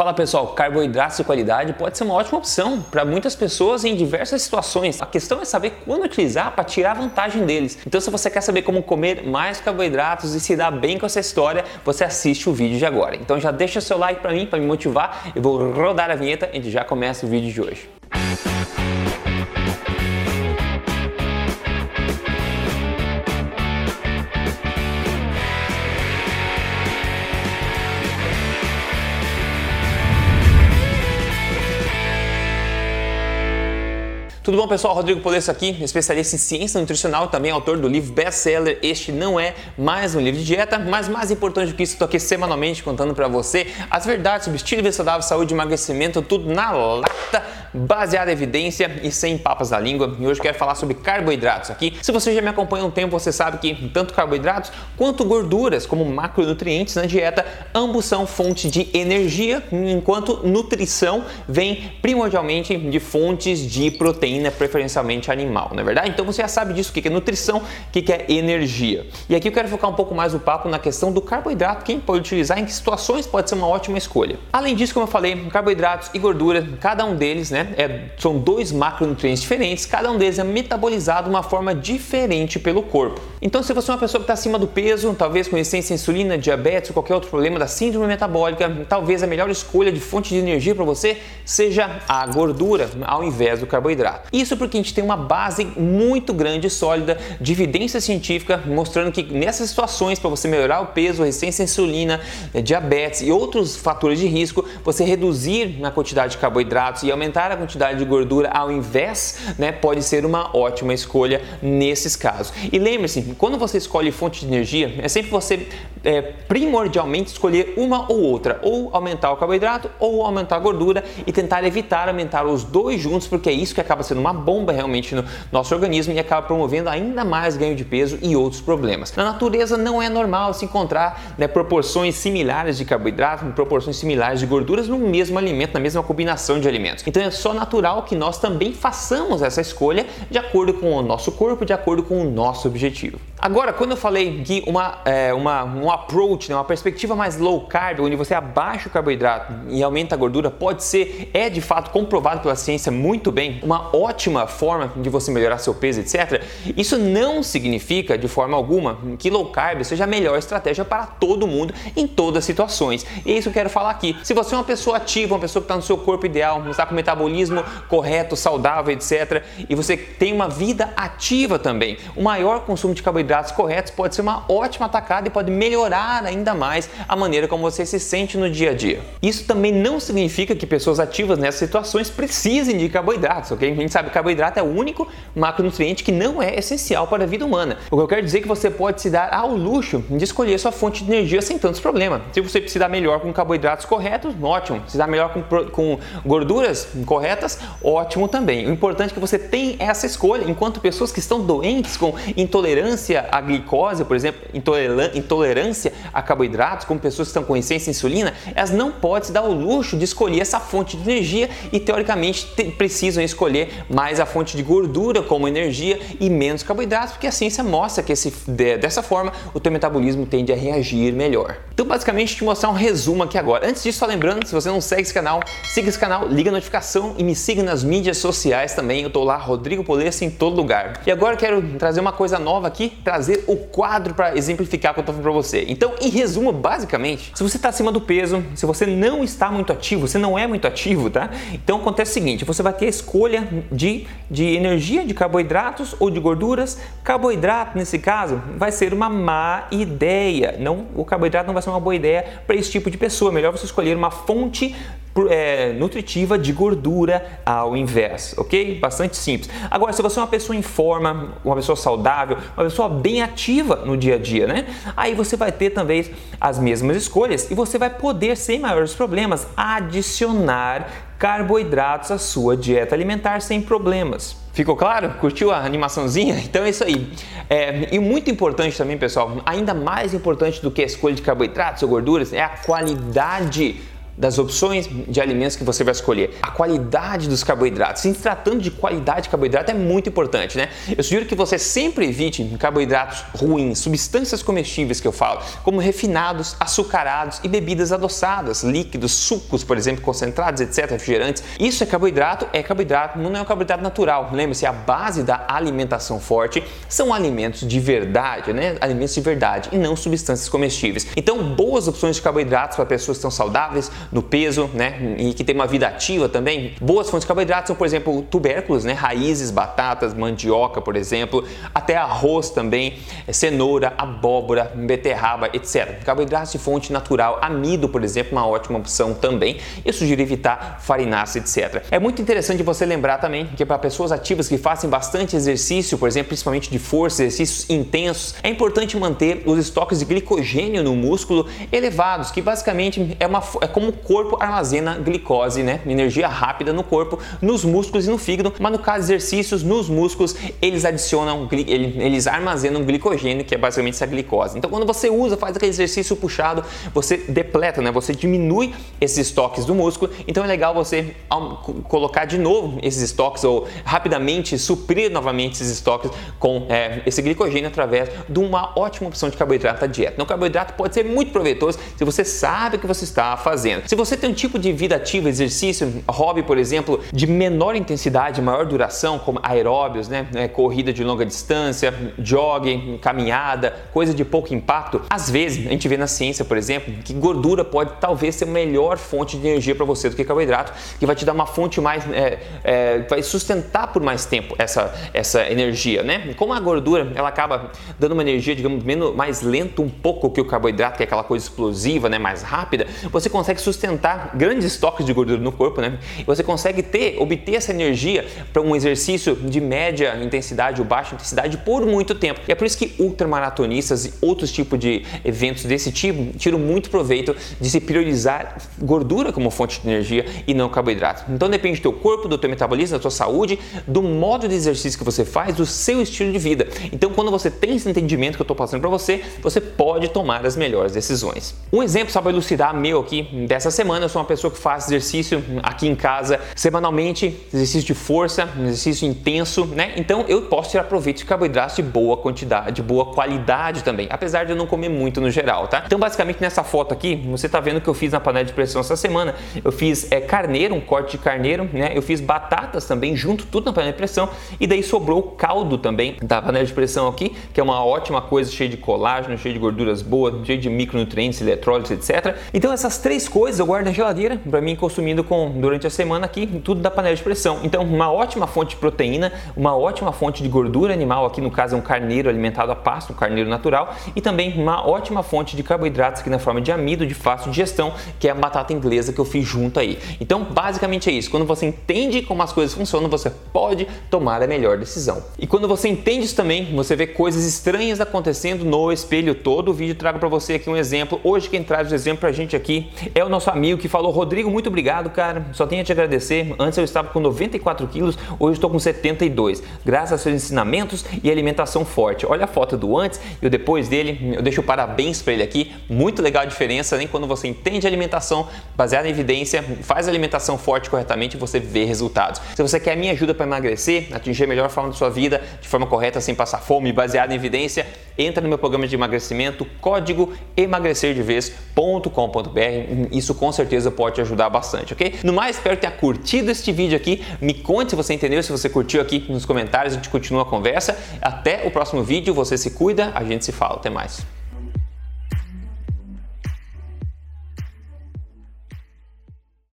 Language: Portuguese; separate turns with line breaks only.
Fala pessoal, carboidratos de qualidade pode ser uma ótima opção para muitas pessoas em diversas situações. A questão é saber quando utilizar para tirar vantagem deles. Então, se você quer saber como comer mais carboidratos e se dar bem com essa história, você assiste o vídeo de agora. Então, já deixa seu like para mim, para me motivar. Eu vou rodar a vinheta e já começa o vídeo de hoje. Tudo bom, pessoal? Rodrigo Polesso aqui, especialista em ciência nutricional, também autor do livro best-seller Este Não É Mais Um Livro de Dieta, mas mais importante do que isso, estou aqui semanalmente contando para você as verdades sobre estilo de vida saudável, saúde emagrecimento, tudo na lata, baseado em evidência e sem papas na língua. E hoje quero falar sobre carboidratos aqui. Se você já me acompanha há um tempo, você sabe que tanto carboidratos quanto gorduras, como macronutrientes na dieta, ambos são fonte de energia, enquanto nutrição vem primordialmente de fontes de proteína proteína preferencialmente animal, não é verdade? Então você já sabe disso, o que é nutrição, o que é energia. E aqui eu quero focar um pouco mais o papo na questão do carboidrato, quem pode utilizar, em que situações pode ser uma ótima escolha. Além disso, como eu falei, carboidratos e gordura, cada um deles, né, é, são dois macronutrientes diferentes, cada um deles é metabolizado de uma forma diferente pelo corpo. Então, se você é uma pessoa que está acima do peso, talvez com resistência à insulina, diabetes ou qualquer outro problema da síndrome metabólica, talvez a melhor escolha de fonte de energia para você seja a gordura ao invés do carboidrato. Isso porque a gente tem uma base muito grande e sólida de evidência científica mostrando que nessas situações, para você melhorar o peso, resistência à insulina, diabetes e outros fatores de risco, você reduzir a quantidade de carboidratos e aumentar a quantidade de gordura ao invés, né, pode ser uma ótima escolha nesses casos. E lembre-se, quando você escolhe fonte de energia, é sempre você é, primordialmente escolher uma ou outra, ou aumentar o carboidrato ou aumentar a gordura e tentar evitar aumentar os dois juntos, porque é isso que acaba sendo uma bomba realmente no nosso organismo e acaba promovendo ainda mais ganho de peso e outros problemas. Na natureza não é normal se encontrar né, proporções similares de carboidrato, proporções similares de gorduras no mesmo alimento, na mesma combinação de alimentos. Então é só natural que nós também façamos essa escolha de acordo com o nosso corpo, de acordo com o nosso objetivo. Agora, quando eu falei que uma, é, uma, um approach, né, uma perspectiva mais low carb, onde você abaixa o carboidrato e aumenta a gordura, pode ser, é de fato comprovado pela ciência muito bem, uma ótima forma de você melhorar seu peso, etc. Isso não significa de forma alguma que low carb seja a melhor estratégia para todo mundo em todas as situações. E é isso que eu quero falar aqui. Se você é uma pessoa ativa, uma pessoa que está no seu corpo ideal, está com o metabolismo correto, saudável, etc., e você tem uma vida ativa também, o maior consumo de carboidrato carboidratos corretos pode ser uma ótima atacada e pode melhorar ainda mais a maneira como você se sente no dia a dia. Isso também não significa que pessoas ativas nessas situações precisem de carboidratos, ok? A gente sabe que carboidrato é o único macronutriente que não é essencial para a vida humana. O que eu quero dizer é que você pode se dar ao luxo de escolher sua fonte de energia sem tantos problemas. Se você precisar melhor com carboidratos corretos, ótimo. Se dá melhor com, com gorduras corretas, ótimo também. O importante é que você tenha essa escolha, enquanto pessoas que estão doentes com intolerância à glicose, por exemplo, intolerância a carboidratos, como pessoas que estão com resistência à insulina, elas não podem se dar o luxo de escolher essa fonte de energia e teoricamente precisam escolher mais a fonte de gordura como energia e menos carboidratos, porque a ciência mostra que esse, dessa forma o teu metabolismo tende a reagir melhor. Então, basicamente, te mostrar um resumo aqui agora. Antes disso, só lembrando, se você não segue esse canal, siga esse canal, liga a notificação e me siga nas mídias sociais também. Eu tô lá, Rodrigo Polesso, em todo lugar. E agora quero trazer uma coisa nova aqui trazer o quadro para exemplificar o que eu estou falando para você. Então, em resumo, basicamente, se você está acima do peso, se você não está muito ativo, você não é muito ativo, tá? Então acontece o seguinte: você vai ter a escolha de, de energia, de carboidratos ou de gorduras. Carboidrato, nesse caso, vai ser uma má ideia. Não, o carboidrato não vai ser uma boa ideia para esse tipo de pessoa. Melhor você escolher uma fonte é, nutritiva de gordura ao invés, ok? Bastante simples. Agora, se você é uma pessoa em forma, uma pessoa saudável, uma pessoa bem ativa no dia a dia, né? Aí você vai ter também as mesmas escolhas e você vai poder, sem maiores problemas, adicionar carboidratos à sua dieta alimentar sem problemas. Ficou claro? Curtiu a animaçãozinha? Então é isso aí. É, e muito importante também, pessoal, ainda mais importante do que a escolha de carboidratos ou gorduras é a qualidade das opções de alimentos que você vai escolher, a qualidade dos carboidratos. Se tratando de qualidade de carboidrato é muito importante, né? Eu sugiro que você sempre evite carboidratos ruins, substâncias comestíveis que eu falo, como refinados, açucarados e bebidas adoçadas, líquidos, sucos, por exemplo, concentrados, etc, refrigerantes. Isso é carboidrato, é carboidrato, não é um carboidrato natural. Lembre-se, a base da alimentação forte são alimentos de verdade, né? Alimentos de verdade e não substâncias comestíveis. Então, boas opções de carboidratos para pessoas que estão saudáveis, no peso, né? E que tem uma vida ativa também. Boas fontes de carboidratos são, por exemplo, tubérculos, né? Raízes, batatas, mandioca, por exemplo, até arroz também, é, cenoura, abóbora, beterraba, etc. Carboidratos de fonte natural, amido, por exemplo, uma ótima opção também. Eu sugiro evitar farináceos, etc. É muito interessante você lembrar também que para pessoas ativas que fazem bastante exercício, por exemplo, principalmente de força, exercícios intensos, é importante manter os estoques de glicogênio no músculo elevados, que basicamente é, uma, é como corpo armazena glicose, né? Energia rápida no corpo, nos músculos e no fígado, mas no caso de exercícios, nos músculos, eles adicionam, eles armazenam glicogênio, que é basicamente essa glicose. Então, quando você usa, faz aquele exercício puxado, você depleta, né? Você diminui esses estoques do músculo. Então, é legal você colocar de novo esses estoques ou rapidamente suprir novamente esses estoques com é, esse glicogênio através de uma ótima opção de carboidrato da dieta. Então, o carboidrato pode ser muito proveitoso se você sabe o que você está fazendo. Se você tem um tipo de vida ativa, exercício, hobby, por exemplo, de menor intensidade, maior duração, como aeróbios, né, é, corrida de longa distância, jogging, caminhada, coisa de pouco impacto, às vezes a gente vê na ciência, por exemplo, que gordura pode talvez ser a melhor fonte de energia para você do que carboidrato, que vai te dar uma fonte mais, é, é, vai sustentar por mais tempo essa, essa energia, né? Como a gordura, ela acaba dando uma energia, digamos, menos, mais lenta um pouco que o carboidrato, que é aquela coisa explosiva, né, mais rápida, você consegue sustentar sustentar grandes estoques de gordura no corpo, né? E você consegue ter, obter essa energia para um exercício de média intensidade ou baixa intensidade por muito tempo. E é por isso que ultramaratonistas e outros tipos de eventos desse tipo tiram muito proveito de se priorizar gordura como fonte de energia e não carboidrato. Então depende do teu corpo, do teu metabolismo, da tua saúde, do modo de exercício que você faz, do seu estilo de vida. Então quando você tem esse entendimento que eu estou passando para você, você pode tomar as melhores decisões. Um exemplo só para elucidar meu aqui dessa essa semana eu sou uma pessoa que faz exercício aqui em casa semanalmente, exercício de força, exercício intenso, né? Então eu posso tirar proveito de carboidratos de boa quantidade, de boa qualidade também, apesar de eu não comer muito no geral, tá? Então basicamente nessa foto aqui, você tá vendo que eu fiz na panela de pressão essa semana. Eu fiz é, carneiro, um corte de carneiro, né? Eu fiz batatas também, junto tudo na panela de pressão e daí sobrou o caldo também da panela de pressão aqui, que é uma ótima coisa, cheia de colágeno, cheia de gorduras boas, cheia de micronutrientes, eletrólitos, etc. Então essas três coisas eu guardo na geladeira para mim consumindo com durante a semana aqui tudo da panela de pressão. Então, uma ótima fonte de proteína, uma ótima fonte de gordura animal, aqui no caso é um carneiro alimentado a pasto, um carneiro natural, e também uma ótima fonte de carboidratos aqui na forma de amido de fácil digestão, que é a batata inglesa que eu fiz junto aí. Então, basicamente é isso. Quando você entende como as coisas funcionam, você pode tomar a melhor decisão. E quando você entende isso também, você vê coisas estranhas acontecendo no espelho todo. O vídeo trago para você aqui um exemplo. Hoje quem traz o exemplo pra gente aqui é o nosso amigo que falou: Rodrigo, muito obrigado, cara. Só tenho a te agradecer. Antes eu estava com 94 quilos, hoje estou com 72. Graças a seus ensinamentos e alimentação forte. Olha a foto do antes e o depois dele. Eu deixo parabéns para ele aqui. Muito legal a diferença, nem quando você entende alimentação baseada em evidência, faz alimentação forte corretamente, você vê resultados. Se você quer a minha ajuda para emagrecer, atingir a melhor forma da sua vida de forma correta, sem passar fome, baseada em evidência, entra no meu programa de emagrecimento, código emagrecerdevez.com.br. Isso com certeza pode te ajudar bastante, ok? No mais, espero que tenha curtido este vídeo aqui. Me conte se você entendeu, se você curtiu aqui nos comentários, a gente continua a conversa. Até o próximo vídeo, você se cuida, a gente se fala. Até mais.